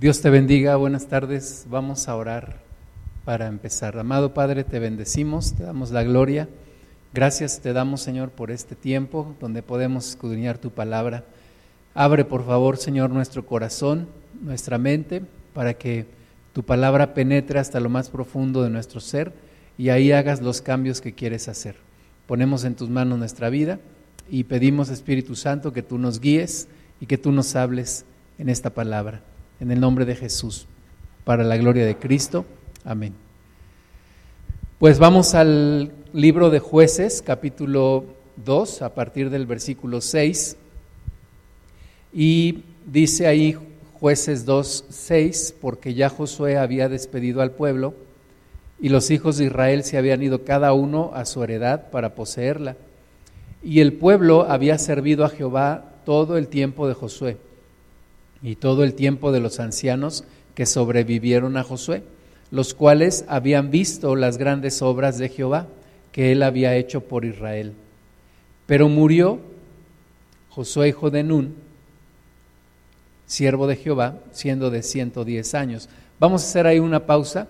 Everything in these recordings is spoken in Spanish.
Dios te bendiga, buenas tardes. Vamos a orar para empezar. Amado Padre, te bendecimos, te damos la gloria. Gracias te damos, Señor, por este tiempo donde podemos escudriñar tu palabra. Abre, por favor, Señor, nuestro corazón, nuestra mente, para que tu palabra penetre hasta lo más profundo de nuestro ser y ahí hagas los cambios que quieres hacer. Ponemos en tus manos nuestra vida y pedimos, Espíritu Santo, que tú nos guíes y que tú nos hables en esta palabra en el nombre de Jesús, para la gloria de Cristo. Amén. Pues vamos al libro de jueces, capítulo 2, a partir del versículo 6. Y dice ahí jueces 2, 6, porque ya Josué había despedido al pueblo y los hijos de Israel se habían ido cada uno a su heredad para poseerla. Y el pueblo había servido a Jehová todo el tiempo de Josué y todo el tiempo de los ancianos que sobrevivieron a Josué, los cuales habían visto las grandes obras de Jehová que él había hecho por Israel. Pero murió Josué hijo de Nun, siervo de Jehová, siendo de 110 años. Vamos a hacer ahí una pausa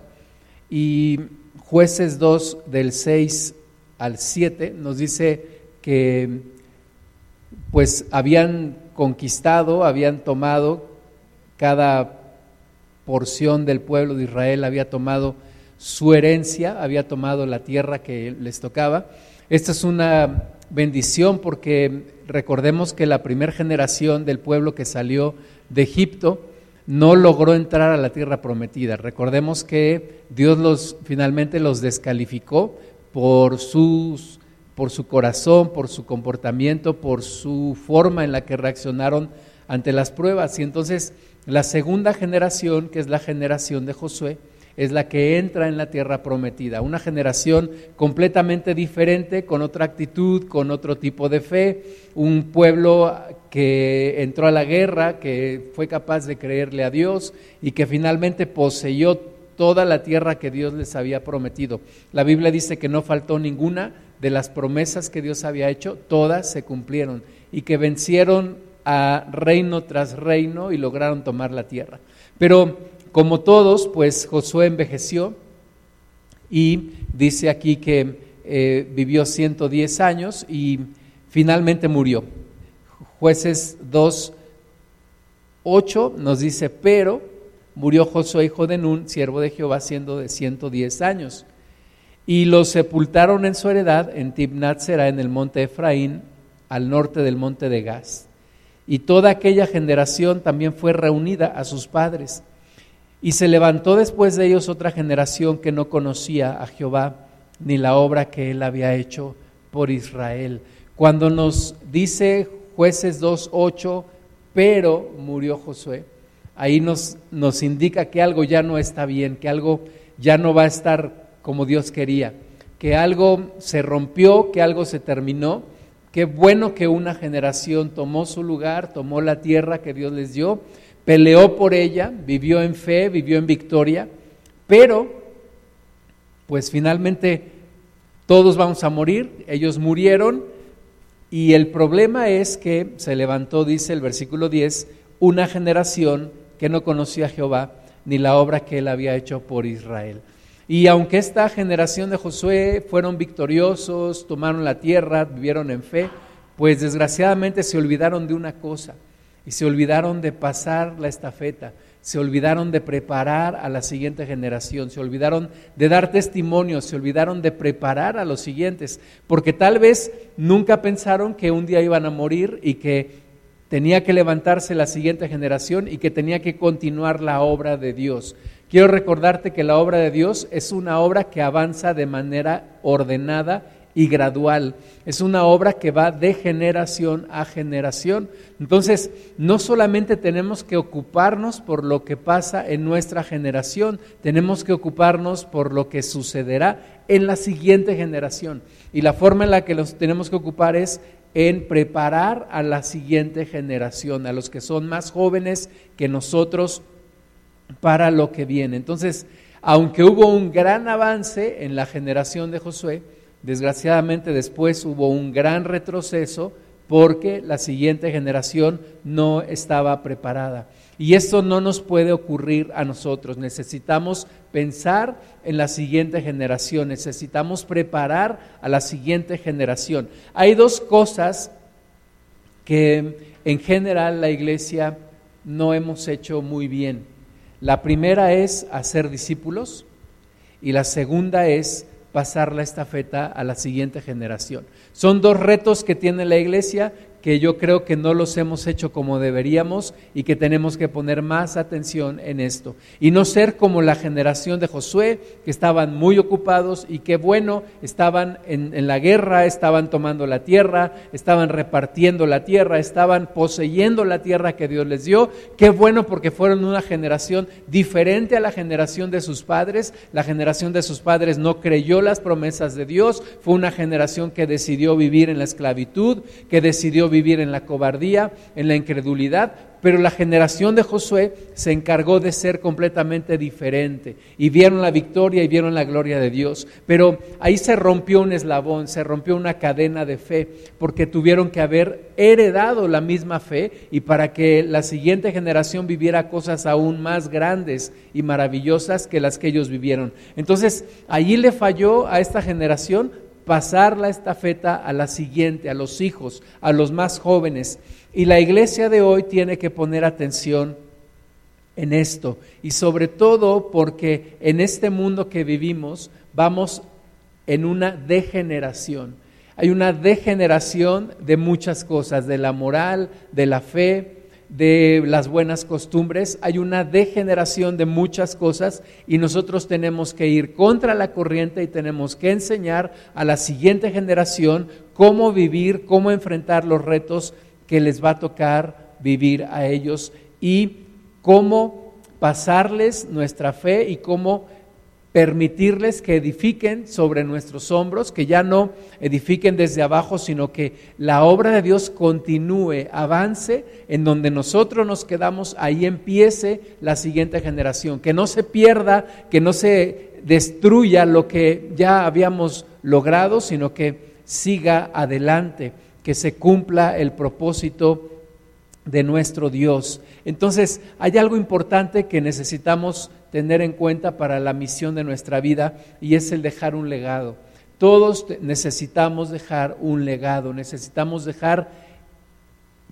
y jueces 2 del 6 al 7 nos dice que pues habían conquistado, habían tomado, cada porción del pueblo de Israel había tomado su herencia, había tomado la tierra que les tocaba. Esta es una bendición porque recordemos que la primera generación del pueblo que salió de Egipto no logró entrar a la tierra prometida. Recordemos que Dios los finalmente los descalificó por sus por su corazón, por su comportamiento, por su forma en la que reaccionaron ante las pruebas. Y entonces la segunda generación, que es la generación de Josué, es la que entra en la tierra prometida, una generación completamente diferente, con otra actitud, con otro tipo de fe, un pueblo que entró a la guerra, que fue capaz de creerle a Dios y que finalmente poseyó toda la tierra que Dios les había prometido. La Biblia dice que no faltó ninguna, de las promesas que Dios había hecho, todas se cumplieron y que vencieron a reino tras reino y lograron tomar la tierra. Pero como todos, pues Josué envejeció y dice aquí que eh, vivió 110 años y finalmente murió. Jueces 2, 8 nos dice, pero murió Josué hijo de Nun, siervo de Jehová, siendo de 110 años y los sepultaron en su heredad en Tibnat Será, en el monte Efraín, al norte del monte de Gaz. Y toda aquella generación también fue reunida a sus padres. Y se levantó después de ellos otra generación que no conocía a Jehová ni la obra que él había hecho por Israel. Cuando nos dice jueces 2.8, pero murió Josué, ahí nos, nos indica que algo ya no está bien, que algo ya no va a estar como Dios quería, que algo se rompió, que algo se terminó. Qué bueno que una generación tomó su lugar, tomó la tierra que Dios les dio, peleó por ella, vivió en fe, vivió en victoria, pero pues finalmente todos vamos a morir, ellos murieron y el problema es que se levantó, dice el versículo 10, una generación que no conocía a Jehová ni la obra que él había hecho por Israel. Y aunque esta generación de Josué fueron victoriosos, tomaron la tierra, vivieron en fe, pues desgraciadamente se olvidaron de una cosa y se olvidaron de pasar la estafeta, se olvidaron de preparar a la siguiente generación, se olvidaron de dar testimonio, se olvidaron de preparar a los siguientes, porque tal vez nunca pensaron que un día iban a morir y que tenía que levantarse la siguiente generación y que tenía que continuar la obra de Dios. Quiero recordarte que la obra de Dios es una obra que avanza de manera ordenada y gradual. Es una obra que va de generación a generación. Entonces, no solamente tenemos que ocuparnos por lo que pasa en nuestra generación, tenemos que ocuparnos por lo que sucederá en la siguiente generación. Y la forma en la que nos tenemos que ocupar es en preparar a la siguiente generación, a los que son más jóvenes que nosotros para lo que viene. Entonces, aunque hubo un gran avance en la generación de Josué, desgraciadamente después hubo un gran retroceso porque la siguiente generación no estaba preparada. Y esto no nos puede ocurrir a nosotros. Necesitamos pensar en la siguiente generación, necesitamos preparar a la siguiente generación. Hay dos cosas que en general la iglesia no hemos hecho muy bien. La primera es hacer discípulos y la segunda es pasar la estafeta a la siguiente generación. Son dos retos que tiene la iglesia que yo creo que no los hemos hecho como deberíamos y que tenemos que poner más atención en esto. Y no ser como la generación de Josué, que estaban muy ocupados y que bueno, estaban en, en, la guerra, estaban tomando la tierra, estaban repartiendo la tierra, estaban poseyendo la tierra que Dios les dio. Qué bueno porque fueron una generación diferente a la generación de sus padres. La generación de sus padres no creyó las promesas de Dios, fue una generación que decidió vivir en la esclavitud, que decidió vivir en la cobardía, en la incredulidad, pero la generación de Josué se encargó de ser completamente diferente y vieron la victoria y vieron la gloria de Dios. Pero ahí se rompió un eslabón, se rompió una cadena de fe, porque tuvieron que haber heredado la misma fe y para que la siguiente generación viviera cosas aún más grandes y maravillosas que las que ellos vivieron. Entonces, allí le falló a esta generación pasar la estafeta a la siguiente, a los hijos, a los más jóvenes. Y la iglesia de hoy tiene que poner atención en esto. Y sobre todo porque en este mundo que vivimos vamos en una degeneración. Hay una degeneración de muchas cosas, de la moral, de la fe, de las buenas costumbres, hay una degeneración de muchas cosas y nosotros tenemos que ir contra la corriente y tenemos que enseñar a la siguiente generación cómo vivir, cómo enfrentar los retos que les va a tocar vivir a ellos y cómo pasarles nuestra fe y cómo permitirles que edifiquen sobre nuestros hombros, que ya no edifiquen desde abajo, sino que la obra de Dios continúe, avance, en donde nosotros nos quedamos, ahí empiece la siguiente generación, que no se pierda, que no se destruya lo que ya habíamos logrado, sino que siga adelante, que se cumpla el propósito de nuestro Dios. Entonces, hay algo importante que necesitamos tener en cuenta para la misión de nuestra vida y es el dejar un legado. Todos necesitamos dejar un legado, necesitamos dejar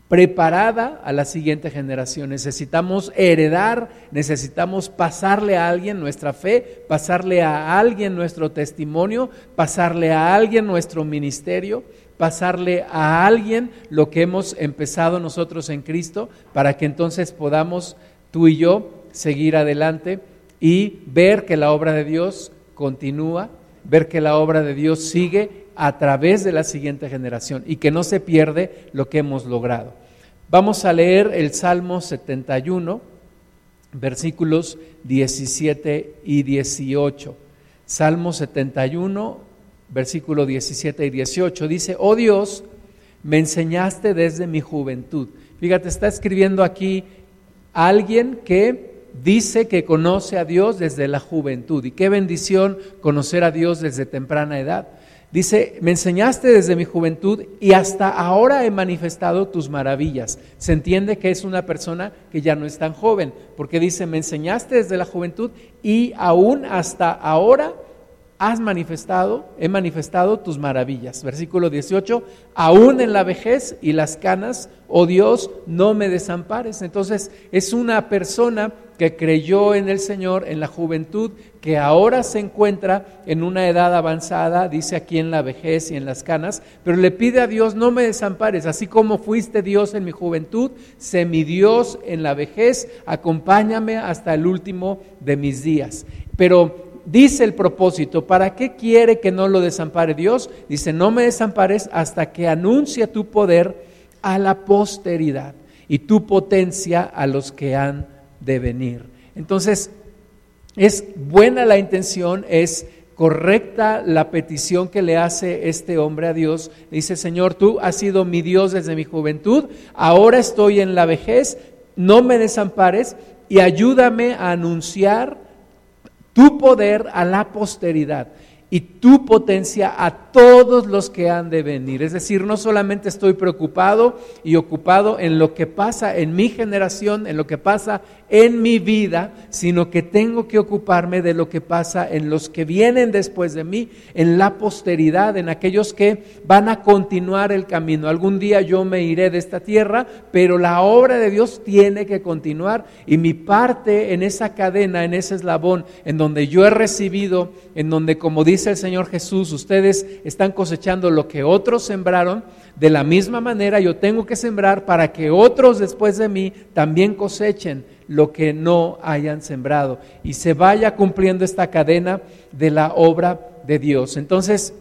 preparada a la siguiente generación, necesitamos heredar, necesitamos pasarle a alguien nuestra fe, pasarle a alguien nuestro testimonio, pasarle a alguien nuestro ministerio, pasarle a alguien lo que hemos empezado nosotros en Cristo, para que entonces podamos tú y yo seguir adelante y ver que la obra de Dios continúa, ver que la obra de Dios sigue a través de la siguiente generación y que no se pierde lo que hemos logrado. Vamos a leer el Salmo 71, versículos 17 y 18. Salmo 71, versículo 17 y 18 dice, oh Dios, me enseñaste desde mi juventud. Fíjate, está escribiendo aquí alguien que dice que conoce a Dios desde la juventud. Y qué bendición conocer a Dios desde temprana edad. Dice, me enseñaste desde mi juventud y hasta ahora he manifestado tus maravillas. Se entiende que es una persona que ya no es tan joven, porque dice, me enseñaste desde la juventud y aún hasta ahora has manifestado, he manifestado tus maravillas. Versículo 18, aún en la vejez y las canas, oh Dios, no me desampares. Entonces es una persona que creyó en el Señor en la juventud, que ahora se encuentra en una edad avanzada, dice aquí en la vejez y en las canas, pero le pide a Dios, no me desampares, así como fuiste Dios en mi juventud, sé mi Dios en la vejez, acompáñame hasta el último de mis días. Pero dice el propósito, ¿para qué quiere que no lo desampare Dios? Dice, no me desampares hasta que anuncie tu poder a la posteridad y tu potencia a los que han de venir. Entonces, es buena la intención, es correcta la petición que le hace este hombre a Dios. Dice, Señor, tú has sido mi Dios desde mi juventud, ahora estoy en la vejez, no me desampares y ayúdame a anunciar tu poder a la posteridad y tu potencia a todos los que han de venir. Es decir, no solamente estoy preocupado y ocupado en lo que pasa en mi generación, en lo que pasa en mi vida, sino que tengo que ocuparme de lo que pasa en los que vienen después de mí, en la posteridad, en aquellos que van a continuar el camino. Algún día yo me iré de esta tierra, pero la obra de Dios tiene que continuar y mi parte en esa cadena, en ese eslabón, en donde yo he recibido, en donde, como dice el Señor Jesús, ustedes están cosechando lo que otros sembraron, de la misma manera yo tengo que sembrar para que otros después de mí también cosechen lo que no hayan sembrado y se vaya cumpliendo esta cadena de la obra de Dios. Entonces,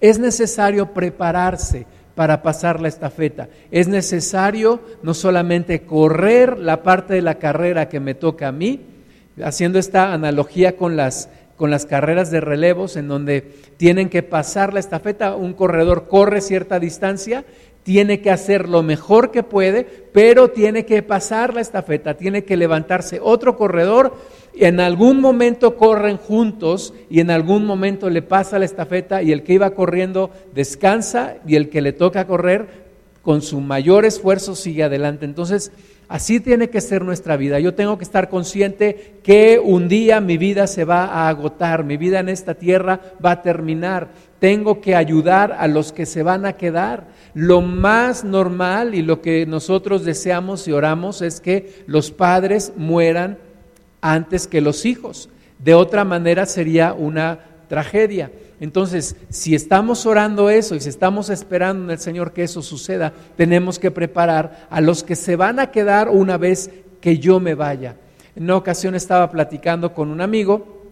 es necesario prepararse para pasar la estafeta. Es necesario no solamente correr la parte de la carrera que me toca a mí, haciendo esta analogía con las con las carreras de relevos en donde tienen que pasar la estafeta, un corredor corre cierta distancia, tiene que hacer lo mejor que puede, pero tiene que pasar la estafeta, tiene que levantarse otro corredor, y en algún momento corren juntos y en algún momento le pasa la estafeta y el que iba corriendo descansa y el que le toca correr con su mayor esfuerzo sigue adelante. Entonces, Así tiene que ser nuestra vida. Yo tengo que estar consciente que un día mi vida se va a agotar, mi vida en esta tierra va a terminar. Tengo que ayudar a los que se van a quedar. Lo más normal y lo que nosotros deseamos y oramos es que los padres mueran antes que los hijos. De otra manera sería una tragedia. Entonces, si estamos orando eso y si estamos esperando en el Señor que eso suceda, tenemos que preparar a los que se van a quedar una vez que yo me vaya. En una ocasión estaba platicando con un amigo,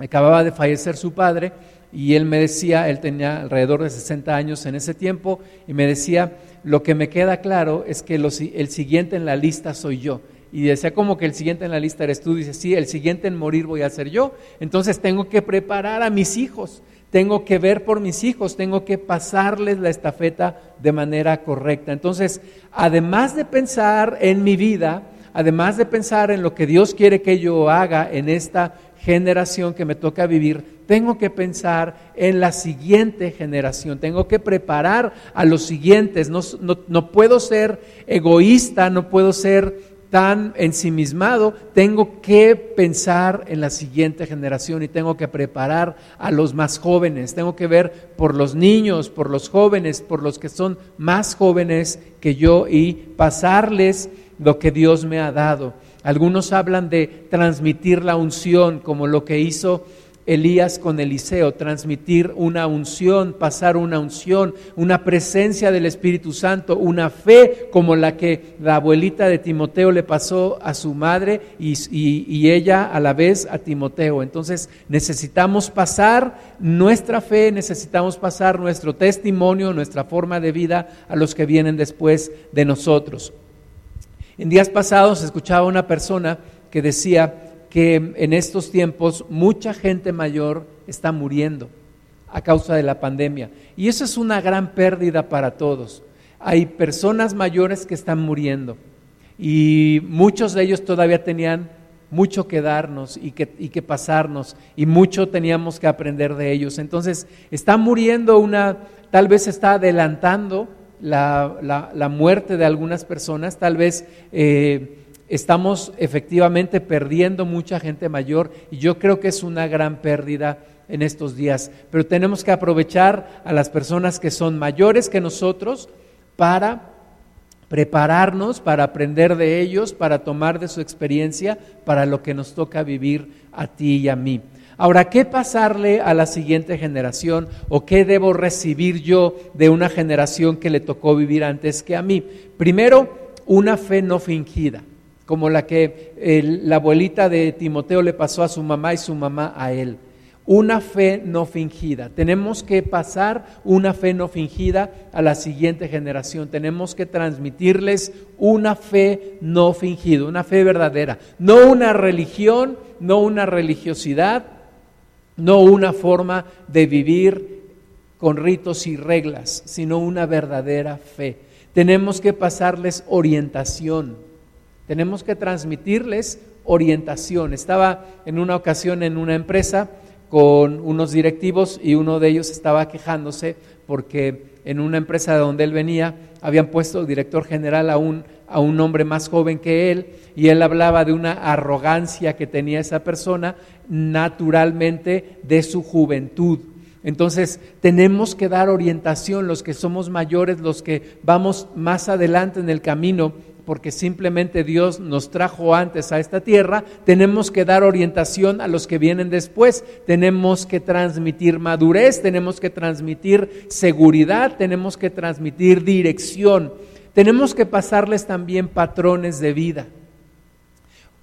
acababa de fallecer su padre, y él me decía, él tenía alrededor de 60 años en ese tiempo, y me decía, lo que me queda claro es que el siguiente en la lista soy yo y decía como que el siguiente en la lista eres tú, dice, sí, el siguiente en morir voy a ser yo, entonces tengo que preparar a mis hijos, tengo que ver por mis hijos, tengo que pasarles la estafeta de manera correcta. Entonces, además de pensar en mi vida, además de pensar en lo que Dios quiere que yo haga en esta generación que me toca vivir, tengo que pensar en la siguiente generación, tengo que preparar a los siguientes, no, no puedo ser egoísta, no puedo ser tan ensimismado, tengo que pensar en la siguiente generación y tengo que preparar a los más jóvenes, tengo que ver por los niños, por los jóvenes, por los que son más jóvenes que yo y pasarles lo que Dios me ha dado. Algunos hablan de transmitir la unción como lo que hizo Elías con Eliseo, transmitir una unción, pasar una unción, una presencia del Espíritu Santo, una fe como la que la abuelita de Timoteo le pasó a su madre y, y, ella a la vez a Timoteo. Entonces necesitamos pasar nuestra fe, necesitamos pasar nuestro testimonio, nuestra forma de vida a los que vienen después de nosotros. En días pasados escuchaba una persona que decía, que en estos tiempos mucha gente mayor está muriendo a causa de la pandemia. Y eso es una gran pérdida para todos. Hay personas mayores que están muriendo y muchos de ellos todavía tenían mucho que darnos y que, y que pasarnos y mucho teníamos que aprender de ellos. Entonces, está muriendo una, tal vez está adelantando la, la, muerte de algunas personas, tal vez... Eh, estamos efectivamente perdiendo mucha gente mayor y yo creo que es una gran pérdida en estos días. Pero tenemos que aprovechar a las personas que son mayores que nosotros para prepararnos, para aprender de ellos, para tomar de su experiencia, para lo que nos toca vivir a ti y a mí. Ahora, ¿qué pasarle a la siguiente generación o qué debo recibir yo de una generación que le tocó vivir antes que a mí? Primero, una fe no fingida como la que la abuelita de Timoteo le pasó a su mamá y su mamá a él. Una fe no fingida. Tenemos que pasar una fe no fingida a la siguiente generación. Tenemos que transmitirles una fe no fingida, una fe verdadera. No una religión, no una religiosidad, no una forma de vivir con ritos y reglas, sino una verdadera fe. Tenemos que pasarles orientación tenemos que transmitirles orientación. Estaba en una ocasión en una empresa con unos directivos y uno de ellos estaba quejándose porque en una empresa de donde él venía habían puesto director general a un, a un hombre más joven que él y él hablaba de una arrogancia que tenía esa persona naturalmente de su juventud. Entonces tenemos que dar orientación, los que somos mayores, los que vamos más adelante en el camino, porque simplemente Dios nos trajo antes a esta tierra, tenemos que dar orientación a los que vienen después, tenemos que transmitir madurez, tenemos que transmitir seguridad, tenemos que transmitir dirección, tenemos que pasarles también patrones de vida.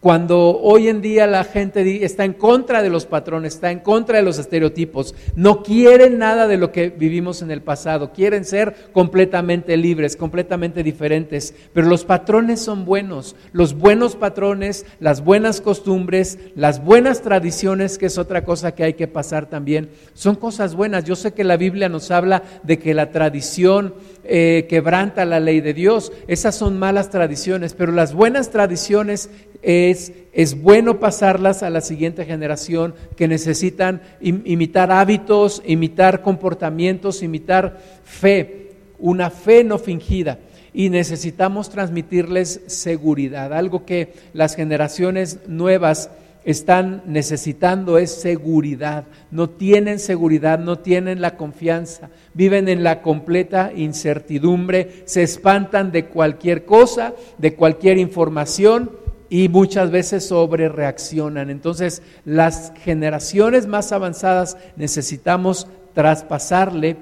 Cuando hoy en día la gente está en contra de los patrones, está en contra de los estereotipos, no quieren nada de lo que vivimos en el pasado, quieren ser completamente libres, completamente diferentes, pero los patrones son buenos, los buenos patrones, las buenas costumbres, las buenas tradiciones, que es otra cosa que hay que pasar también, son cosas buenas. Yo sé que la Biblia nos habla de que la tradición eh, quebranta la ley de Dios, esas son malas tradiciones, pero las buenas tradiciones es, es bueno pasarlas a la siguiente generación que necesitan imitar hábitos, imitar comportamientos, imitar fe, una fe no fingida. Y necesitamos transmitirles seguridad, algo que las generaciones nuevas están necesitando es seguridad. No tienen seguridad, no tienen la confianza, viven en la completa incertidumbre, se espantan de cualquier cosa, de cualquier información y muchas veces sobre reaccionan. Entonces, las generaciones más avanzadas necesitamos traspasarle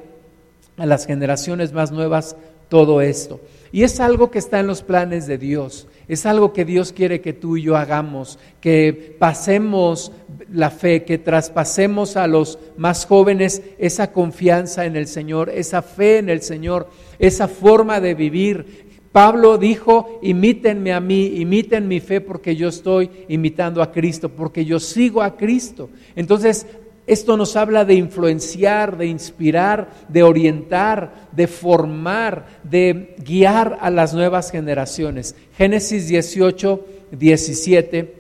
a las generaciones más nuevas todo esto. Y es algo que está en los planes de Dios. Es algo que Dios quiere que tú y yo hagamos, que pasemos la fe, que traspasemos a los más jóvenes esa confianza en el Señor, esa fe en el Señor, esa forma de vivir, Pablo dijo, imítenme a mí, imiten mi fe porque yo estoy imitando a Cristo, porque yo sigo a Cristo. Entonces, esto nos habla de influenciar, de inspirar, de orientar, de formar, de guiar a las nuevas generaciones. Génesis 18, 17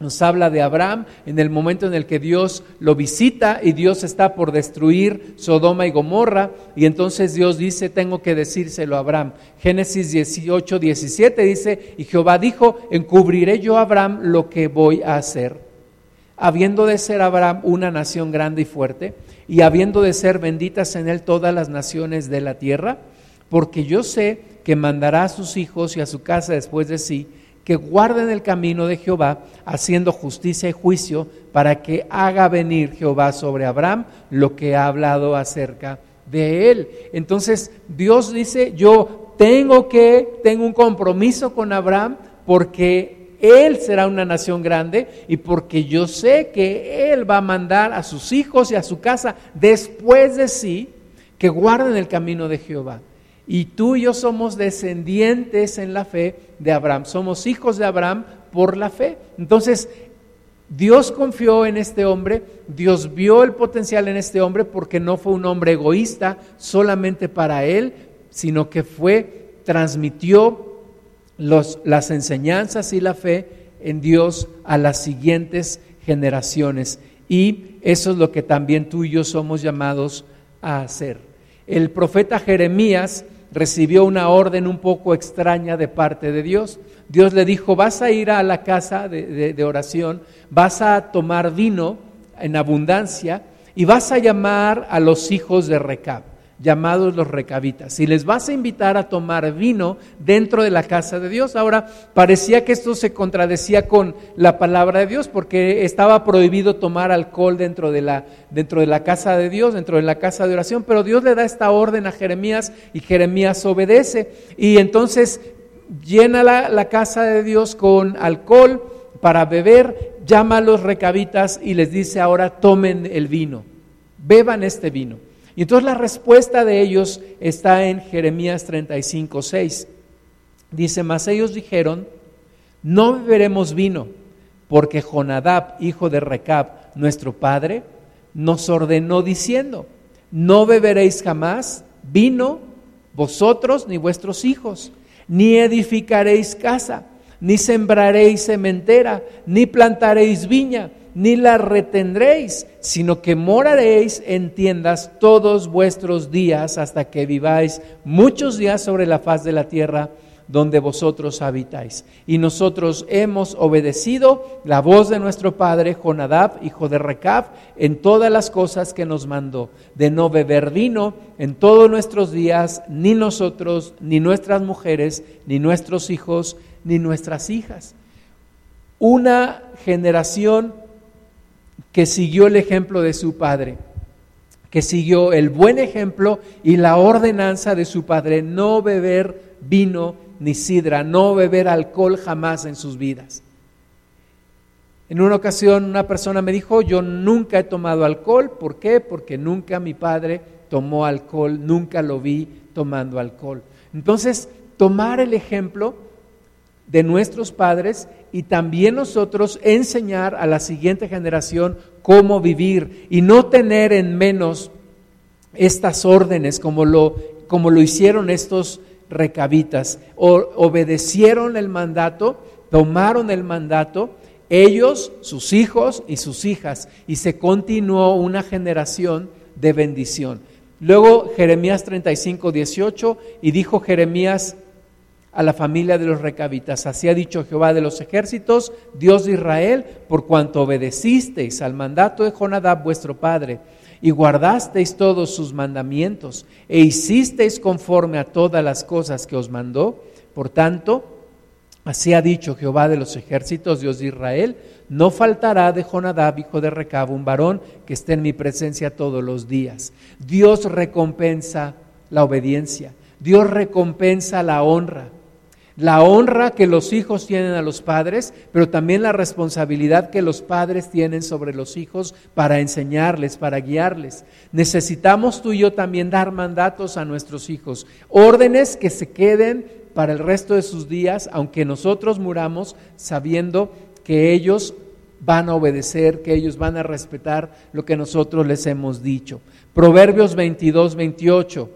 nos habla de Abraham en el momento en el que Dios lo visita y Dios está por destruir Sodoma y Gomorra y entonces Dios dice, tengo que decírselo a Abraham. Génesis 18, 17 dice, y Jehová dijo, encubriré yo a Abraham lo que voy a hacer. Habiendo de ser Abraham una nación grande y fuerte, y habiendo de ser benditas en él todas las naciones de la tierra, porque yo sé que mandará a sus hijos y a su casa después de sí, que guarden el camino de Jehová, haciendo justicia y juicio, para que haga venir Jehová sobre Abraham lo que ha hablado acerca de él. Entonces Dios dice, yo tengo que, tengo un compromiso con Abraham porque él será una nación grande y porque yo sé que él va a mandar a sus hijos y a su casa después de sí que guarden el camino de Jehová. Y tú y yo somos descendientes en la fe de Abraham, somos hijos de Abraham por la fe. Entonces, Dios confió en este hombre, Dios vio el potencial en este hombre porque no fue un hombre egoísta solamente para él, sino que fue, transmitió las enseñanzas y la fe en Dios a las siguientes generaciones. Y eso es lo que también tú y yo somos llamados a hacer. El profeta Jeremías recibió una orden un poco extraña de parte de Dios. Dios le dijo, vas a ir a la casa de, oración, vas a tomar vino en abundancia y vas a llamar a los hijos de Recab llamados los recabitas, y les vas a invitar a tomar vino dentro de la casa de Dios. Ahora, parecía que esto se contradecía con la palabra de Dios, porque estaba prohibido tomar alcohol dentro de la, dentro de la casa de Dios, dentro de la casa de oración, pero Dios le da esta orden a Jeremías y Jeremías obedece. Y entonces llena la, casa de Dios con alcohol para beber, llama a los recabitas y les dice ahora tomen el vino, beban este vino. Y entonces la respuesta de ellos está en Jeremías 35, 6. Dice, mas ellos dijeron, no beberemos vino, porque Jonadab, hijo de Recab, nuestro padre, nos ordenó diciendo, no beberéis jamás vino vosotros ni vuestros hijos, ni edificaréis casa, ni sembraréis sementera, ni plantaréis viña, ni la retendréis, sino que moraréis en tiendas todos vuestros días hasta que viváis muchos días sobre la faz de la tierra donde vosotros habitáis. Y nosotros hemos obedecido la voz de nuestro padre Jonadab, hijo de Recab, en todas las cosas que nos mandó, de no beber vino en todos nuestros días, ni nosotros, ni nuestras mujeres, ni nuestros hijos, ni nuestras hijas. Una generación que siguió el ejemplo de su padre que siguió el buen ejemplo y la ordenanza de su padre, no beber vino ni sidra, no beber alcohol jamás en sus vidas. En una ocasión una persona me dijo, yo nunca he tomado alcohol, ¿por qué? Porque nunca mi padre tomó alcohol, nunca lo vi tomando alcohol. Entonces, tomar el ejemplo de nuestros padres y también nosotros enseñar a la siguiente generación cómo vivir y no tener en menos estas órdenes como lo, como lo hicieron estos recabitas. obedecieron el mandato, tomaron el mandato, ellos, sus hijos y sus hijas, y se continuó una generación de bendición. Luego Jeremías 35, 18, y dijo Jeremías a la familia de los recabitas, así ha dicho Jehová de los ejércitos, Dios de Israel, por cuanto obedecisteis al mandato de Jonadab vuestro padre, y guardasteis todos sus mandamientos e hicisteis conforme a todas las cosas que os mandó. Por tanto, así ha dicho Jehová de los ejércitos, Dios de Israel, no faltará de Jonadab, hijo de Recab, un varón que esté en mi presencia todos los días. Dios recompensa la obediencia, Dios recompensa la honra la honra que los hijos tienen a los padres, pero también la responsabilidad que los padres tienen sobre los hijos para enseñarles, para guiarles. Necesitamos tú y yo también dar mandatos a nuestros hijos, órdenes que se queden para el resto de sus días, aunque nosotros muramos sabiendo que ellos van a obedecer, que ellos van a respetar lo que nosotros les hemos dicho. Proverbios 22, 28.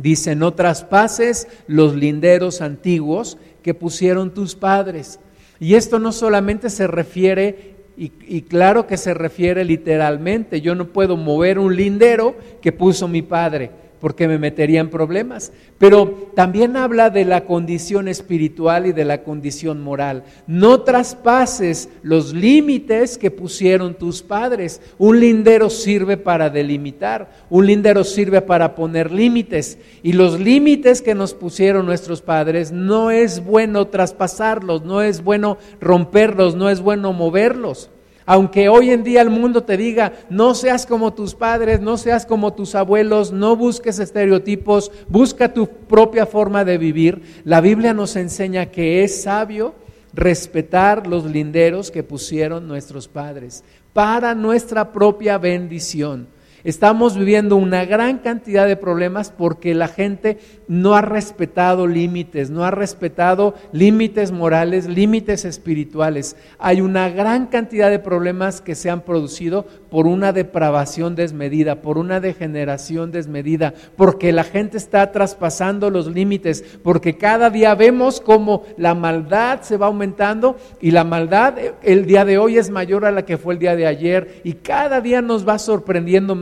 Dice, no traspases los linderos antiguos que pusieron tus padres. Y esto no solamente se refiere, y, y, claro que se refiere literalmente, yo no puedo mover un lindero que puso mi padre porque me metería en problemas. Pero también habla de la condición espiritual y de la condición moral. No traspases los límites que pusieron tus padres. Un lindero sirve para delimitar, un lindero sirve para poner límites. Y los límites que nos pusieron nuestros padres no es bueno traspasarlos, no es bueno romperlos, no es bueno moverlos. Aunque hoy en día el mundo te diga, no seas como tus padres, no seas como tus abuelos, no busques estereotipos, busca tu propia forma de vivir, la Biblia nos enseña que es sabio respetar los linderos que pusieron nuestros padres para nuestra propia bendición. Estamos viviendo una gran cantidad de problemas porque la gente no ha respetado límites, no ha respetado límites morales, límites espirituales. Hay una gran cantidad de problemas que se han producido por una depravación desmedida, por una degeneración desmedida, porque la gente está traspasando los límites, porque cada día vemos cómo la maldad se va aumentando y la maldad el día de hoy es mayor a la que fue el día de ayer y cada día nos va sorprendiendo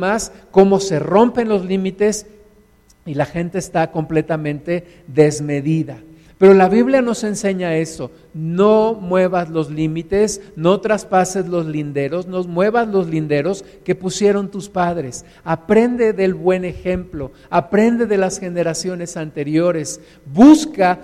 cómo se rompen los límites y la gente está completamente desmedida. Pero la Biblia nos enseña eso, no muevas los límites, no traspases los linderos, no muevas los linderos que pusieron tus padres. Aprende del buen ejemplo, aprende de las generaciones anteriores, busca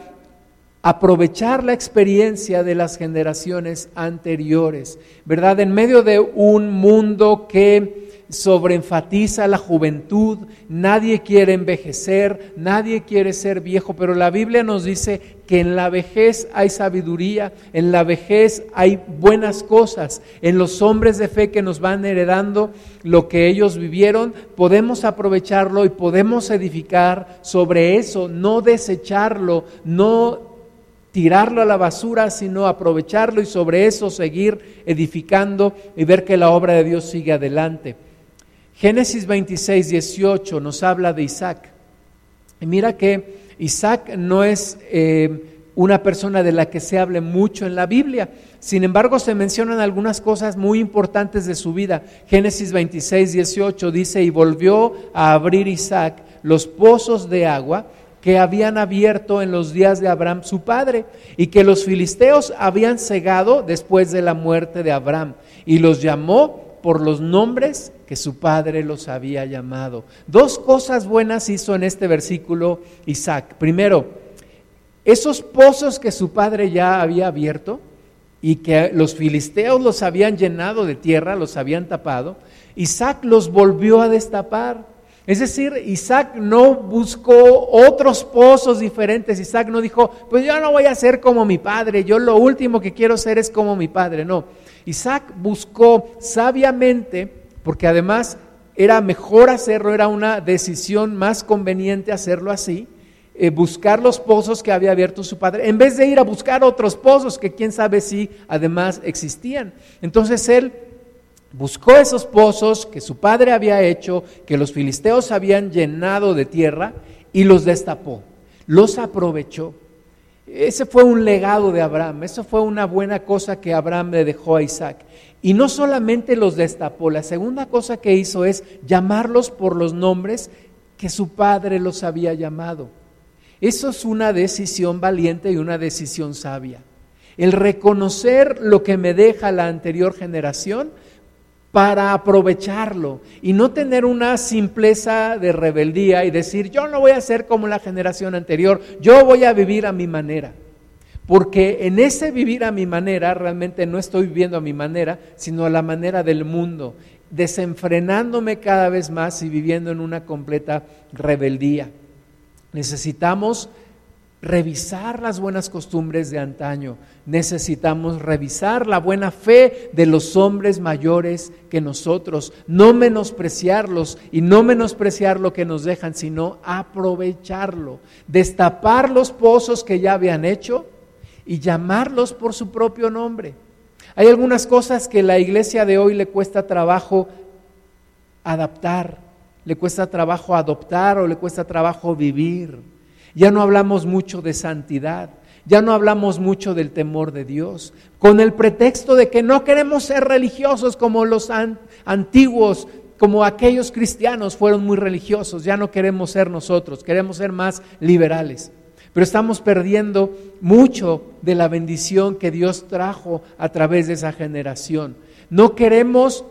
aprovechar la experiencia de las generaciones anteriores, ¿verdad? En medio de un mundo que sobreenfatiza la juventud, nadie quiere envejecer, nadie quiere ser viejo, pero la Biblia nos dice que en la vejez hay sabiduría, en la vejez hay buenas cosas, en los hombres de fe que nos van heredando lo que ellos vivieron, podemos aprovecharlo y podemos edificar sobre eso, no desecharlo, no tirarlo a la basura, sino aprovecharlo y sobre eso seguir edificando y ver que la obra de Dios sigue adelante. Génesis 26, 18 nos habla de Isaac. Y mira que Isaac no es eh, una persona de la que se hable mucho en la Biblia. Sin embargo, se mencionan algunas cosas muy importantes de su vida. Génesis 26, 18 dice, y volvió a abrir Isaac los pozos de agua que habían abierto en los días de Abraham su padre, y que los filisteos habían cegado después de la muerte de Abraham, y los llamó por los nombres que su padre los había llamado. Dos cosas buenas hizo en este versículo Isaac. Primero, esos pozos que su padre ya había abierto y que los filisteos los habían llenado de tierra, los habían tapado, Isaac los volvió a destapar. Es decir, Isaac no buscó otros pozos diferentes. Isaac no dijo, pues yo no voy a ser como mi padre, yo lo último que quiero ser es como mi padre. No, Isaac buscó sabiamente, porque además era mejor hacerlo, era una decisión más conveniente hacerlo así, eh, buscar los pozos que había abierto su padre, en vez de ir a buscar otros pozos que quién sabe si además existían. Entonces él buscó esos pozos que su padre había hecho, que los filisteos habían llenado de tierra, y los destapó, los aprovechó. Ese fue un legado de Abraham, eso fue una buena cosa que Abraham le dejó a Isaac. Y no solamente los destapó, la segunda cosa que hizo es llamarlos por los nombres que su padre los había llamado. Eso es una decisión valiente y una decisión sabia. El reconocer lo que me deja la anterior generación para aprovecharlo y no tener una simpleza de rebeldía y decir, yo no voy a ser como la generación anterior, yo voy a vivir a mi manera. Porque en ese vivir a mi manera, realmente no estoy viviendo a mi manera, sino a la manera del mundo, desenfrenándome cada vez más y viviendo en una completa rebeldía. Necesitamos revisar las buenas costumbres de antaño, necesitamos revisar la buena fe de los hombres mayores que nosotros, no menospreciarlos y no menospreciar lo que nos dejan, sino aprovecharlo, destapar los pozos que ya habían hecho y llamarlos por su propio nombre. Hay algunas cosas que la iglesia de hoy le cuesta trabajo adaptar, le cuesta trabajo adoptar o le cuesta trabajo vivir. Ya no hablamos mucho de santidad, ya no hablamos mucho del temor de Dios, con el pretexto de que no queremos ser religiosos como los antiguos, como aquellos cristianos fueron muy religiosos, ya no queremos ser nosotros, queremos ser más liberales. Pero estamos perdiendo mucho de la bendición que Dios trajo a través de esa generación. No queremos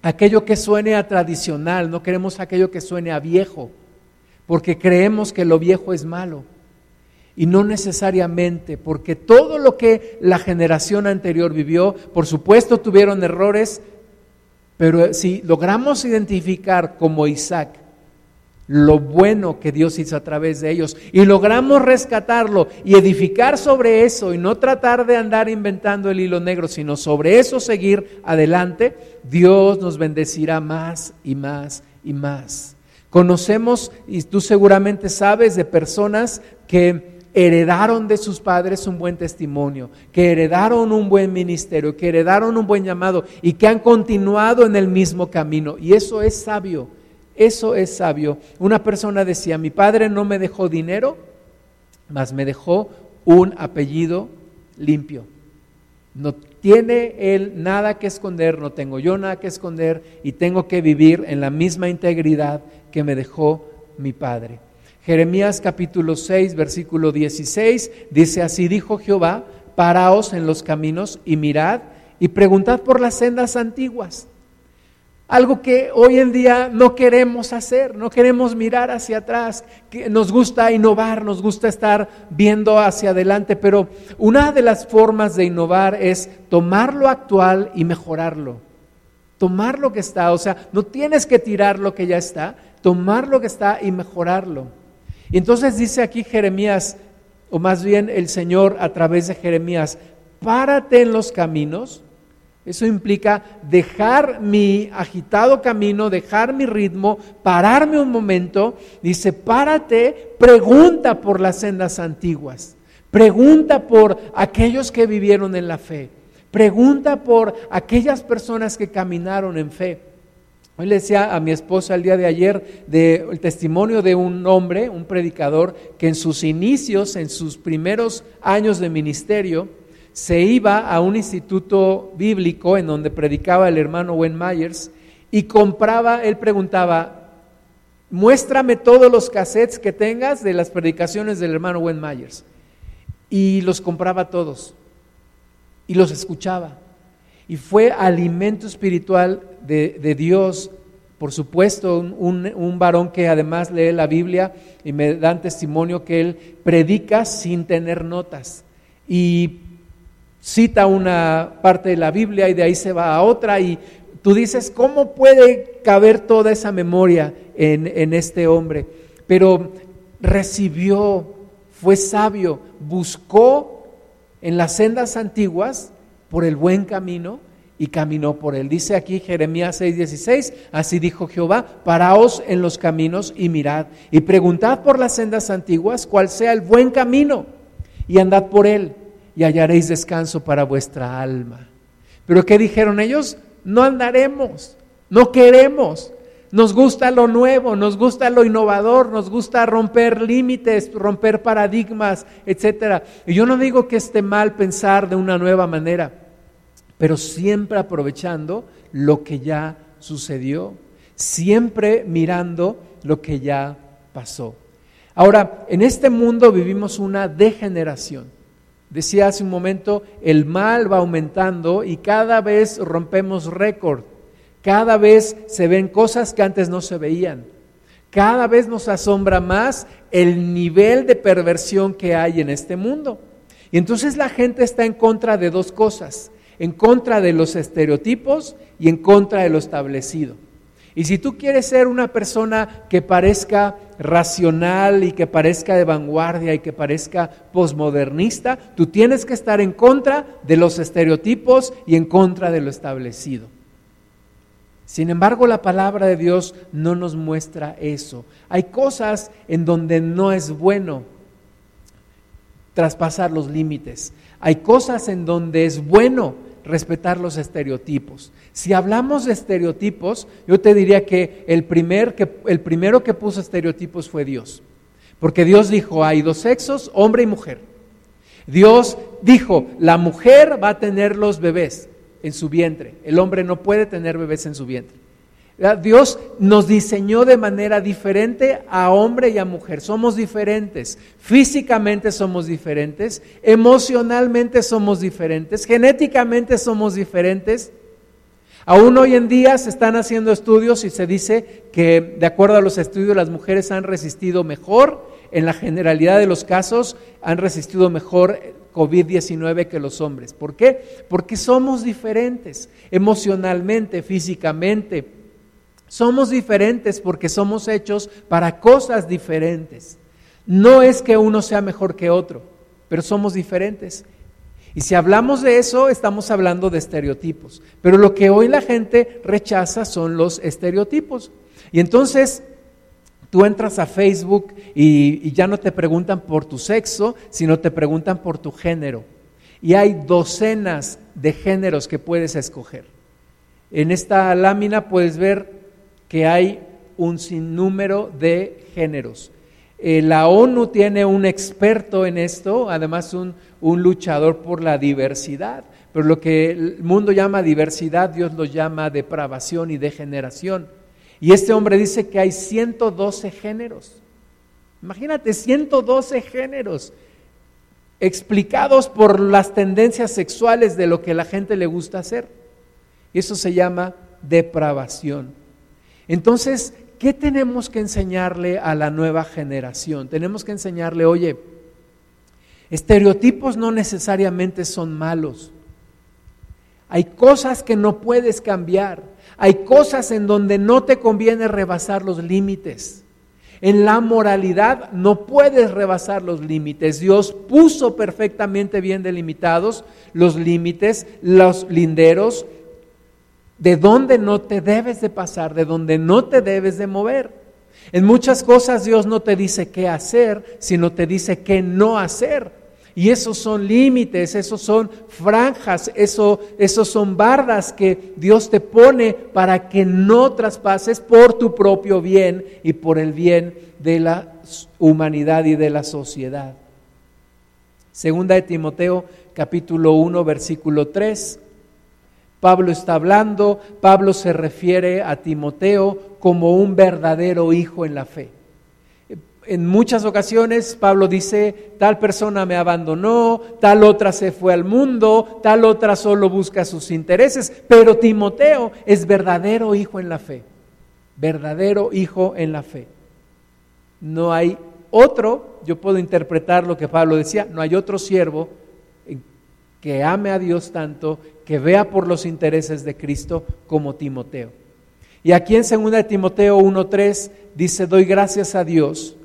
aquello que suene a tradicional, no queremos aquello que suene a viejo porque creemos que lo viejo es malo. Y no necesariamente, porque todo lo que la generación anterior vivió, por supuesto tuvieron errores, pero si logramos identificar como Isaac lo bueno que Dios hizo a través de ellos y logramos rescatarlo y edificar sobre eso y no tratar de andar inventando el hilo negro, sino sobre eso seguir adelante, Dios nos bendecirá más y más y más. Conocemos, y tú seguramente sabes, de personas que heredaron de sus padres un buen testimonio, que heredaron un buen ministerio, que heredaron un buen llamado y que han continuado en el mismo camino. Y eso es sabio, eso es sabio. Una persona decía, mi padre no me dejó dinero, mas me dejó un apellido limpio. No tiene él nada que esconder, no tengo yo nada que esconder y tengo que vivir en la misma integridad que me dejó mi Padre. Jeremías capítulo 6, versículo 16 dice, así dijo Jehová, paraos en los caminos y mirad y preguntad por las sendas antiguas. Algo que hoy en día no queremos hacer, no queremos mirar hacia atrás, nos gusta innovar, nos gusta estar viendo hacia adelante, pero una de las formas de innovar es tomar lo actual y mejorarlo. Tomar lo que está, o sea, no tienes que tirar lo que ya está, tomar lo que está y mejorarlo. Y entonces dice aquí Jeremías, o más bien el Señor a través de Jeremías, párate en los caminos. Eso implica dejar mi agitado camino, dejar mi ritmo, pararme un momento. Dice, párate, pregunta por las sendas antiguas, pregunta por aquellos que vivieron en la fe, pregunta por aquellas personas que caminaron en fe. Hoy le decía a mi esposa el día de ayer del testimonio de un hombre, un predicador, que en sus inicios, en sus primeros años de ministerio, se iba a un instituto bíblico en donde predicaba el hermano Wayne Myers y compraba, él preguntaba, muéstrame todos los cassettes que tengas de las predicaciones del hermano Wayne Myers. Y los compraba todos y los escuchaba y fue alimento espiritual de, Dios. Por supuesto, un, varón que además lee la Biblia y me dan testimonio que él predica sin tener notas y cita una parte de la Biblia y de ahí se va a otra y tú dices, ¿cómo puede caber toda esa memoria en, en este hombre? Pero recibió, fue sabio, buscó en las sendas antiguas por el buen camino y caminó por él. Dice aquí Jeremías 6:16, así dijo Jehová, paraos en los caminos y mirad, y preguntad por las sendas antiguas cuál sea el buen camino, y andad por él, y hallaréis descanso para vuestra alma. Pero ¿qué dijeron ellos? No andaremos, no queremos. Nos gusta lo nuevo, nos gusta lo innovador, nos gusta romper límites, romper paradigmas, etcétera. Y yo no digo que esté mal pensar de una nueva manera pero siempre aprovechando lo que ya sucedió, siempre mirando lo que ya pasó. Ahora, en este mundo vivimos una degeneración. Decía hace un momento, el mal va aumentando y cada vez rompemos récord. Cada vez se ven cosas que antes no se veían. Cada vez nos asombra más el nivel de perversión que hay en este mundo. Y entonces la gente está en contra de dos cosas en contra de los estereotipos y en contra de lo establecido. Y si tú quieres ser una persona que parezca racional y que parezca de vanguardia y que parezca posmodernista, tú tienes que estar en contra de los estereotipos y en contra de lo establecido. Sin embargo, la palabra de Dios no nos muestra eso. Hay cosas en donde no es bueno traspasar los límites. Hay cosas en donde es bueno respetar los estereotipos. Si hablamos de estereotipos, yo te diría que el, primer que el primero que puso estereotipos fue Dios. Porque Dios dijo, hay dos sexos, hombre y mujer. Dios dijo, la mujer va a tener los bebés en su vientre, el hombre no puede tener bebés en su vientre. Dios nos diseñó de manera diferente a hombre y a mujer. Somos diferentes. Físicamente somos diferentes. Emocionalmente somos diferentes. Genéticamente somos diferentes. Aún hoy en día se están haciendo estudios y se dice que de acuerdo a los estudios las mujeres han resistido mejor, en la generalidad de los casos han resistido mejor COVID-19 que los hombres. ¿Por qué? Porque somos diferentes emocionalmente, físicamente, somos diferentes porque somos hechos para cosas diferentes. No es que uno sea mejor que otro, pero somos diferentes. Y si hablamos de eso, estamos hablando de estereotipos. Pero lo que hoy la gente rechaza son los estereotipos. Y entonces tú entras a Facebook y, ya no te preguntan por tu sexo, sino te preguntan por tu género. Y hay docenas de géneros que puedes escoger. En esta lámina puedes ver que hay un sinnúmero de géneros. Eh, la ONU tiene un experto en esto, además un, un luchador por la diversidad, pero lo que el mundo llama diversidad, Dios lo llama depravación y degeneración. Y este hombre dice que hay 112 géneros. Imagínate, 112 géneros explicados por las tendencias sexuales de lo que la gente le gusta hacer. Eso se llama depravación. Entonces, ¿qué tenemos que enseñarle a la nueva generación? Tenemos que enseñarle, oye, estereotipos no necesariamente son malos. Hay cosas que no puedes cambiar. Hay cosas en donde no te conviene rebasar los límites. En la moralidad no puedes rebasar los límites. Dios puso perfectamente bien delimitados los límites, los linderos, de dónde no te debes de pasar, de dónde no te debes de mover. En muchas cosas Dios no te dice qué hacer, sino te dice qué no hacer. Y esos son límites, esos son franjas, eso, esos son bardas que Dios te pone para que no traspases por tu propio bien y por el bien de la humanidad y de la sociedad. Segunda de Timoteo capítulo 1 versículo 3. Pablo está hablando, Pablo se refiere a Timoteo como un verdadero hijo en la fe en muchas ocasiones Pablo dice, tal persona me abandonó, tal otra se fue al mundo, tal otra solo busca sus intereses, pero Timoteo es verdadero hijo en la fe, verdadero hijo en la fe. No hay otro, yo puedo interpretar lo que Pablo decía, no hay otro siervo que ame a Dios tanto, que vea por los intereses de Cristo como Timoteo. Y aquí en 2 Timoteo 1.3 dice, doy gracias a Dios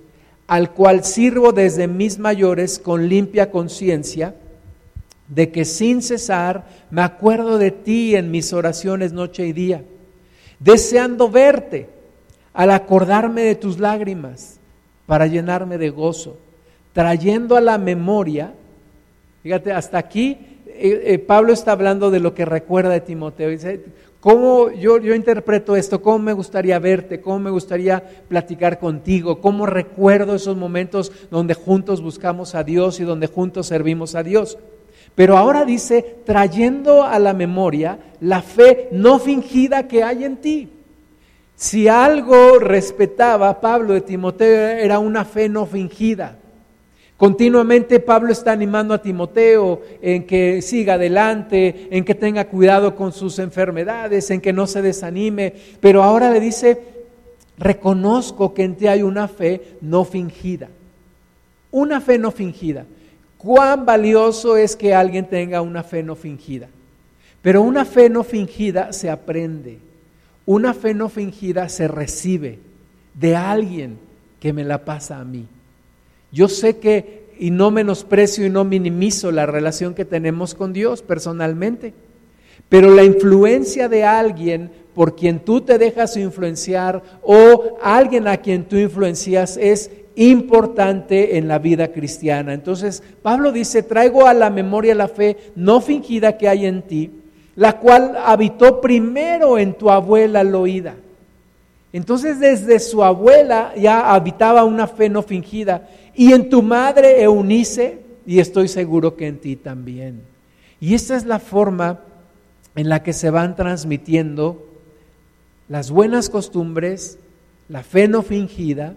al cual sirvo desde mis mayores con limpia conciencia, de que sin cesar me acuerdo de ti en mis oraciones noche y día, deseando verte al acordarme de tus lágrimas para llenarme de gozo, trayendo a la memoria, fíjate, hasta aquí eh, eh, Pablo está hablando de lo que recuerda de Timoteo. Dice, ¿Cómo yo, yo interpreto esto? ¿Cómo me gustaría verte? ¿Cómo me gustaría platicar contigo? ¿Cómo recuerdo esos momentos donde juntos buscamos a Dios y donde juntos servimos a Dios? Pero ahora dice, trayendo a la memoria la fe no fingida que hay en ti. Si algo respetaba Pablo de Timoteo era una fe no fingida. Continuamente Pablo está animando a Timoteo en que siga adelante, en que tenga cuidado con sus enfermedades, en que no se desanime, pero ahora le dice, reconozco que en ti hay una fe no fingida. Una fe no fingida. Cuán valioso es que alguien tenga una fe no fingida. Pero una fe no fingida se aprende. Una fe no fingida se recibe de alguien que me la pasa a mí. Yo sé que, y no menosprecio y no minimizo la relación que tenemos con Dios personalmente, pero la influencia de alguien por quien tú te dejas influenciar o alguien a quien tú influencias es importante en la vida cristiana. Entonces, Pablo dice, traigo a la memoria la fe no fingida que hay en ti, la cual habitó primero en tu abuela Loida. Entonces, desde su abuela ya habitaba una fe no fingida y en tu madre Eunice, y estoy seguro que en ti también. Y esta es la forma en la que se van transmitiendo las buenas costumbres, la fe no fingida,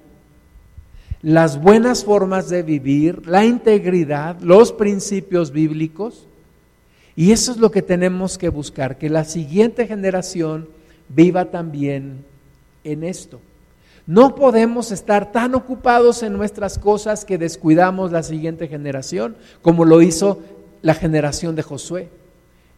las buenas formas de vivir, la integridad, los principios bíblicos. Y eso es lo que tenemos que buscar, que la siguiente generación viva también en esto. No podemos estar tan ocupados en nuestras cosas que descuidamos la siguiente generación, como lo hizo la generación de Josué.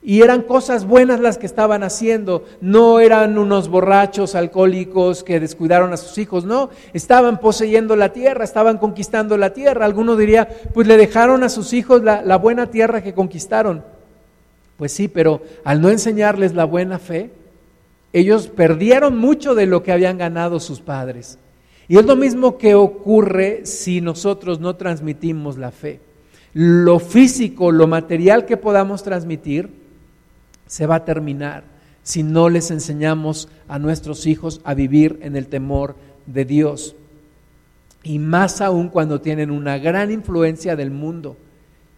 Y eran cosas buenas las que estaban haciendo, no eran unos borrachos alcohólicos que descuidaron a sus hijos, no, estaban poseyendo la tierra, estaban conquistando la tierra. Alguno diría, pues le dejaron a sus hijos la, la buena tierra que conquistaron. Pues sí, pero al no enseñarles la buena fe, ellos perdieron mucho de lo que habían ganado sus padres. Y es lo mismo que ocurre si nosotros no transmitimos la fe. Lo físico, lo material que podamos transmitir, se va a terminar si no les enseñamos a nuestros hijos a vivir en el temor de Dios. Y más aún cuando tienen una gran influencia del mundo.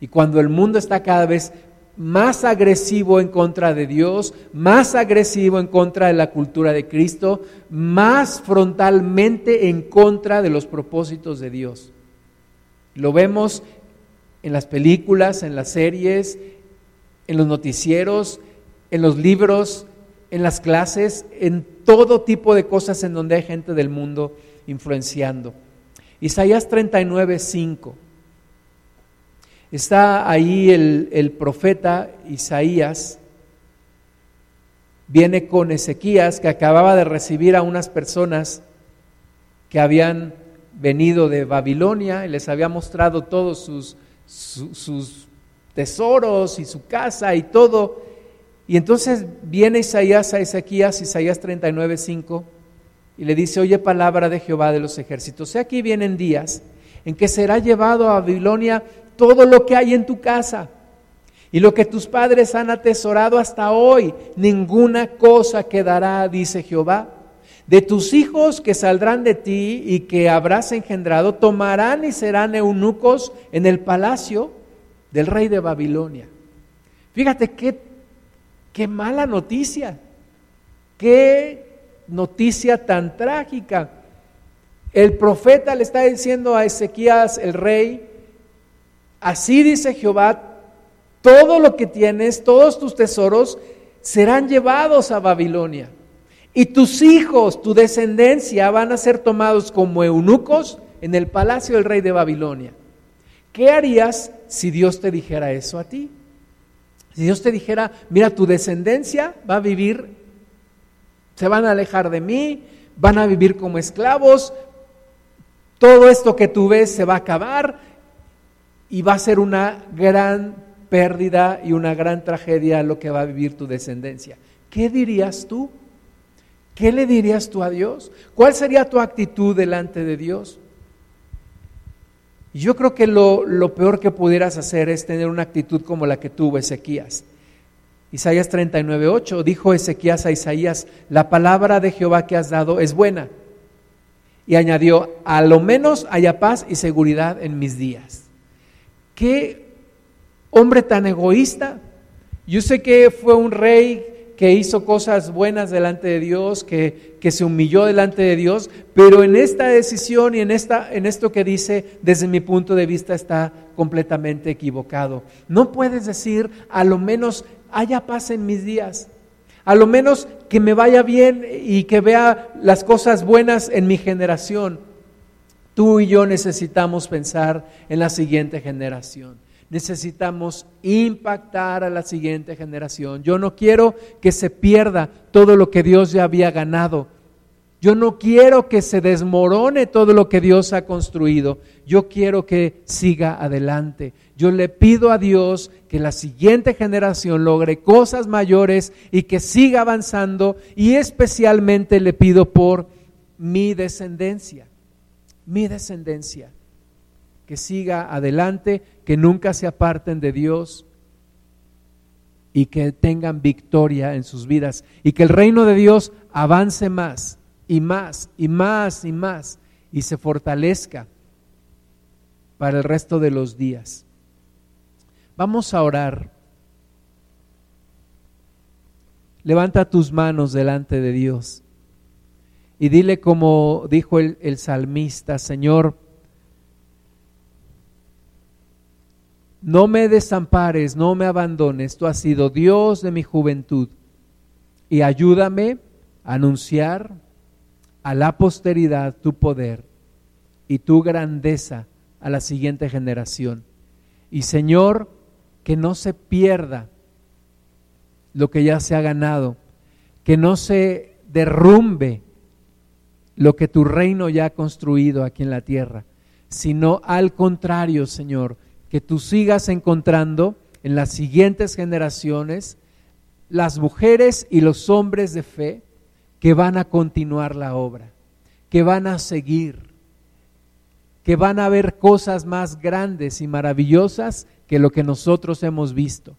Y cuando el mundo está cada vez más agresivo en contra de Dios, más agresivo en contra de la cultura de Cristo, más frontalmente en contra de los propósitos de Dios. Lo vemos en las películas, en las series, en los noticieros, en los libros, en las clases, en todo tipo de cosas en donde hay gente del mundo influenciando. Isaías 39, 5. Está ahí el, profeta Isaías, viene con Ezequías, que acababa de recibir a unas personas que habían venido de Babilonia y les había mostrado todos sus, tesoros y su casa y todo. Y entonces viene Isaías a Ezequías, Isaías 39, 5, y le dice, oye palabra de Jehová de los ejércitos, sé aquí vienen días en que será llevado a Babilonia todo lo que hay en tu casa y lo que tus padres han atesorado hasta hoy. Ninguna cosa quedará, dice Jehová. De tus hijos que saldrán de ti y que habrás engendrado, tomarán y serán eunucos en el palacio del rey de Babilonia. Fíjate qué, qué mala noticia, qué noticia tan trágica. El profeta le está diciendo a Ezequías, el rey, así dice Jehová, todo lo que tienes, todos tus tesoros serán llevados a Babilonia. Y tus hijos, tu descendencia van a ser tomados como eunucos en el palacio del rey de Babilonia. ¿Qué harías si Dios te dijera eso a ti? Si Dios te dijera, mira, tu descendencia va a vivir, se van a alejar de mí, van a vivir como esclavos, todo esto que tú ves se va a acabar y va a ser una gran pérdida y una gran tragedia lo que va a vivir tu descendencia. ¿Qué dirías tú? ¿Qué le dirías tú a Dios? ¿Cuál sería tu actitud delante de Dios? yo creo que lo, lo, peor que pudieras hacer es tener una actitud como la que tuvo Ezequías. Isaías 39:8 dijo Ezequías a Isaías, la palabra de Jehová que has dado es buena. Y añadió, a lo menos haya paz y seguridad en mis días. ¿Qué hombre tan egoísta. Yo sé que fue un rey que hizo cosas buenas delante de Dios, que, que, se humilló delante de Dios, pero en esta decisión y en, esta, en esto que dice, desde mi punto de vista, está completamente equivocado. No puedes decir, a lo menos haya paz en mis días, a lo menos que me vaya bien y que vea las cosas buenas en mi generación. Tú y yo necesitamos pensar en la siguiente generación necesitamos impactar a la siguiente generación. Yo no quiero que se pierda todo lo que Dios ya había ganado. Yo no quiero que se desmorone todo lo que Dios ha construido. Yo quiero que siga adelante. Yo le pido a Dios que la siguiente generación logre cosas mayores y que siga avanzando y especialmente le pido por mi descendencia. Mi descendencia que siga adelante, que nunca se aparten de Dios y que tengan victoria en sus vidas y que el reino de Dios avance más y más y más y más y se fortalezca para el resto de los días. Vamos a orar. Levanta tus manos delante de Dios y dile como dijo el, el salmista, Señor, No me desampares, no me abandones, tú has sido Dios de mi juventud. Y ayúdame a anunciar a la posteridad tu poder y tu grandeza a la siguiente generación. Y Señor, que no se pierda lo que ya se ha ganado, que no se derrumbe lo que tu reino ya ha construido aquí en la tierra, sino al contrario, Señor, que tú sigas encontrando en las siguientes generaciones las mujeres y los hombres de fe que van a continuar la obra, que van a seguir, que van a ver cosas más grandes y maravillosas que lo que nosotros hemos visto.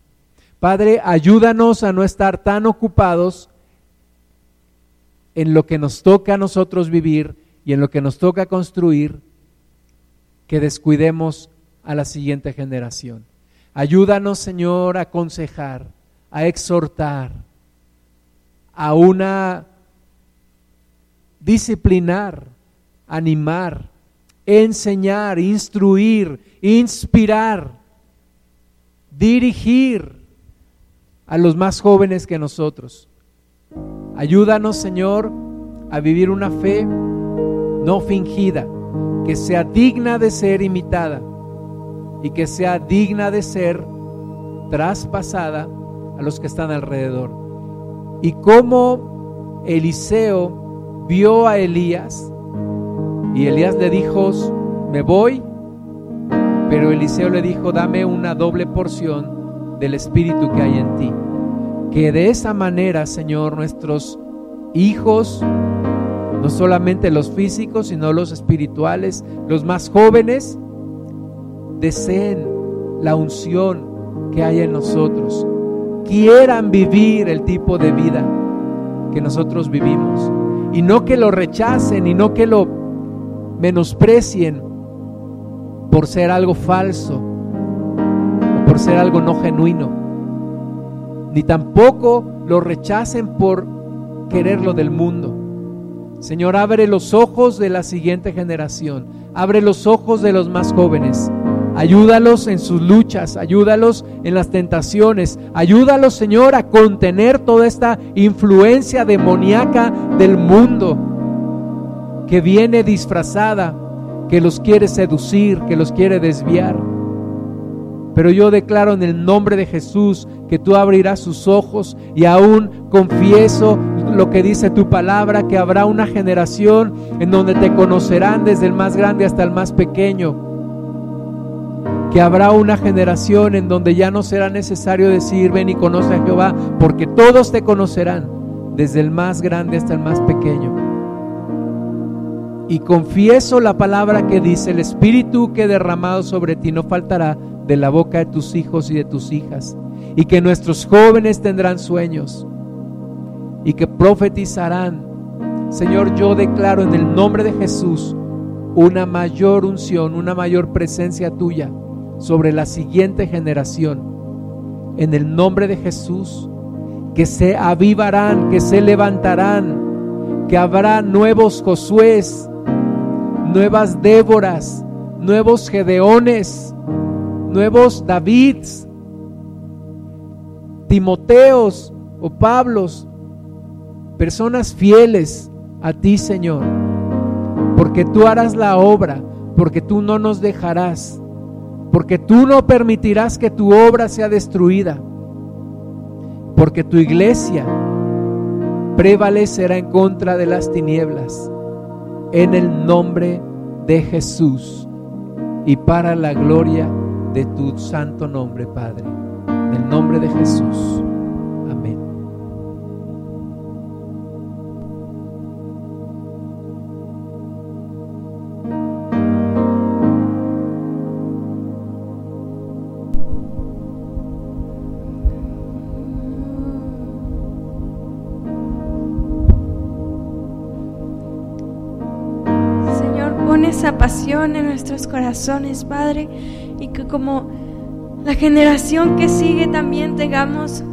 Padre, ayúdanos a no estar tan ocupados en lo que nos toca a nosotros vivir y en lo que nos toca construir, que descuidemos a la siguiente generación. Ayúdanos, Señor, a aconsejar, a exhortar, a una disciplinar, animar, enseñar, instruir, inspirar, dirigir a los más jóvenes que nosotros. Ayúdanos, Señor, a vivir una fe no fingida, que sea digna de ser imitada y que sea digna de ser traspasada a los que están alrededor. Y como Eliseo vio a Elías y Elías le dijo, me voy, pero Eliseo le dijo, dame una doble porción del espíritu que hay en ti. Que de esa manera, Señor, nuestros hijos, no solamente los físicos, sino los espirituales, los más jóvenes, deseen la unción que hay en nosotros, quieran vivir el tipo de vida que nosotros vivimos. Y no que lo rechacen y no que lo menosprecien por ser algo falso o por ser algo no genuino. Ni tampoco lo rechacen por querer lo del mundo. Señor, abre los ojos de la siguiente generación. Abre los ojos de los más jóvenes. Ayúdalos en sus luchas, ayúdalos en las tentaciones, ayúdalos, Señor, a contener toda esta influencia demoníaca del mundo que viene disfrazada, que los quiere seducir, que los quiere desviar. Pero yo declaro en el nombre de Jesús que tú abrirás sus ojos y aún confieso lo que dice tu palabra, que habrá una generación en donde te conocerán desde el más grande hasta el más pequeño que habrá una generación en donde ya no será necesario decir, ven y conoce a Jehová, porque todos te conocerán, desde el más grande hasta el más pequeño. Y confieso la palabra que dice, el Espíritu que he derramado sobre ti no faltará de la boca de tus hijos y de tus hijas, y que nuestros jóvenes tendrán sueños, y que profetizarán. Señor, yo declaro en el nombre de Jesús una mayor unción, una mayor presencia tuya sobre la siguiente generación. En el nombre de Jesús, que se avivarán, que se levantarán, que habrá nuevos Josués, nuevas Déboras, nuevos Gedeones, nuevos Davids, Timoteos o Pablos, personas fieles a ti, Señor, porque tú harás la obra, porque tú no nos dejarás porque tú no permitirás que tu obra sea destruida, porque tu iglesia prevalecerá en contra de las tinieblas, en el nombre de Jesús y para la gloria de tu santo nombre, Padre, en el nombre de Jesús. Corazones, Padre, y que como la generación que sigue también tengamos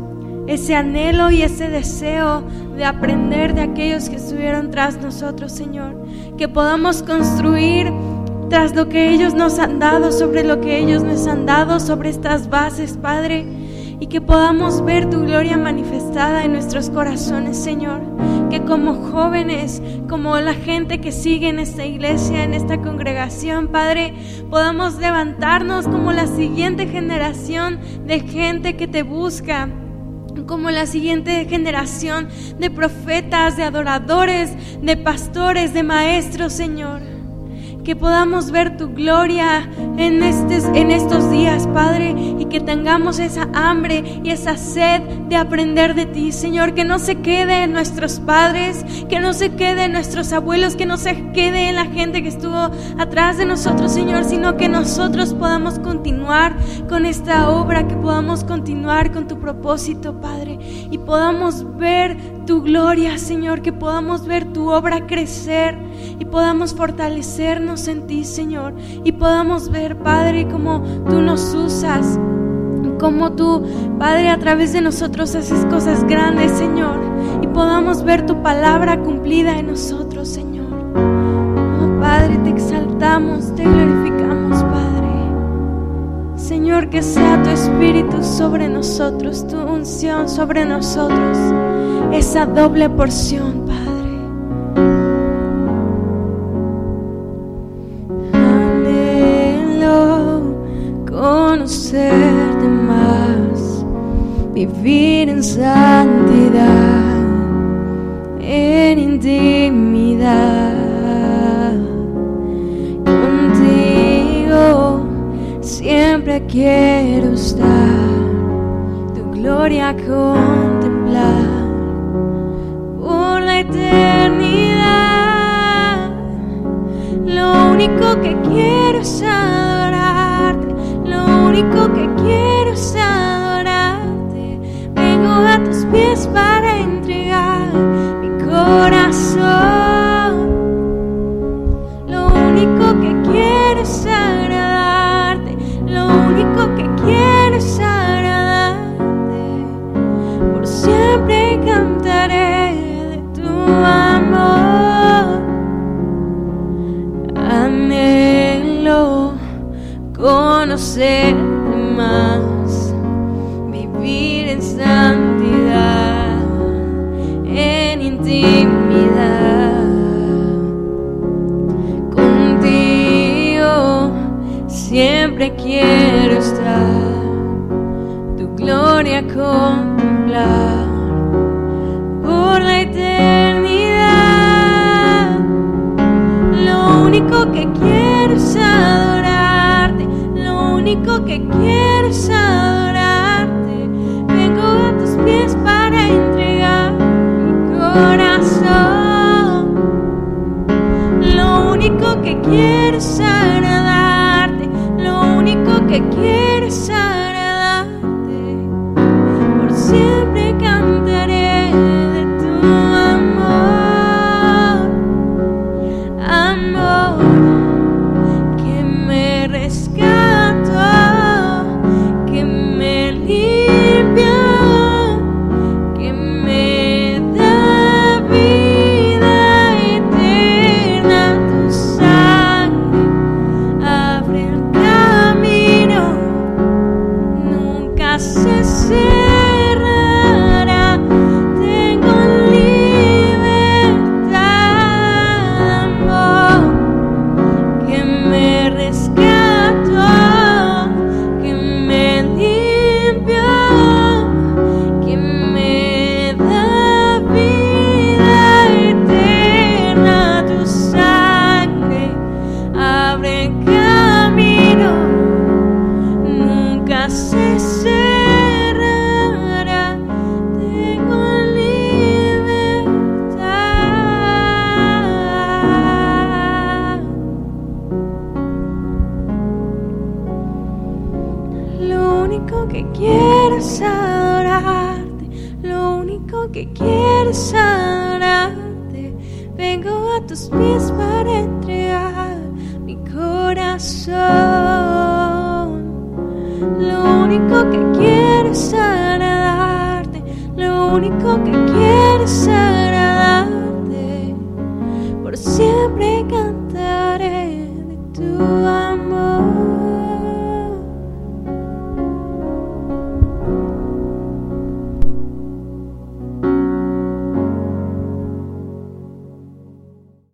ese anhelo y ese deseo de aprender de aquellos que estuvieron tras nosotros, Señor, que podamos construir tras lo que ellos nos han dado, sobre lo que ellos nos han dado, sobre estas bases, Padre, y que podamos ver tu gloria manifestada en nuestros corazones, Señor como jóvenes, como la gente que sigue en esta iglesia, en esta congregación, Padre, podamos levantarnos como la siguiente generación de gente que te busca como la siguiente generación de profetas, de adoradores, de pastores, de maestros, Señor que podamos ver tu gloria en, en estos días, Padre, y que tengamos esa hambre y esa sed de aprender de ti, Señor, que no se quede en nuestros padres, que no se quede en nuestros abuelos, que no se quede en la gente que estuvo atrás de nosotros, Señor, sino que nosotros podamos continuar con esta obra, que podamos continuar con tu propósito, Padre, y podamos ver tu gloria, Señor, que podamos ver tu obra crecer y podamos fortalecernos en ti, Señor, y podamos ver, Padre, cómo tú nos usas, cómo tú, Padre, a través de nosotros haces cosas grandes, Señor, y podamos ver tu palabra cumplida en nosotros, Señor. Oh, Padre, te exaltamos, te glorificamos, Padre. Señor, que sea tu espíritu sobre nosotros, tu unción sobre nosotros, esa doble porción, Padre. conocerte más, vivir en santidad, en intimidad. Contigo siempre quiero estar, tu gloria contemplar por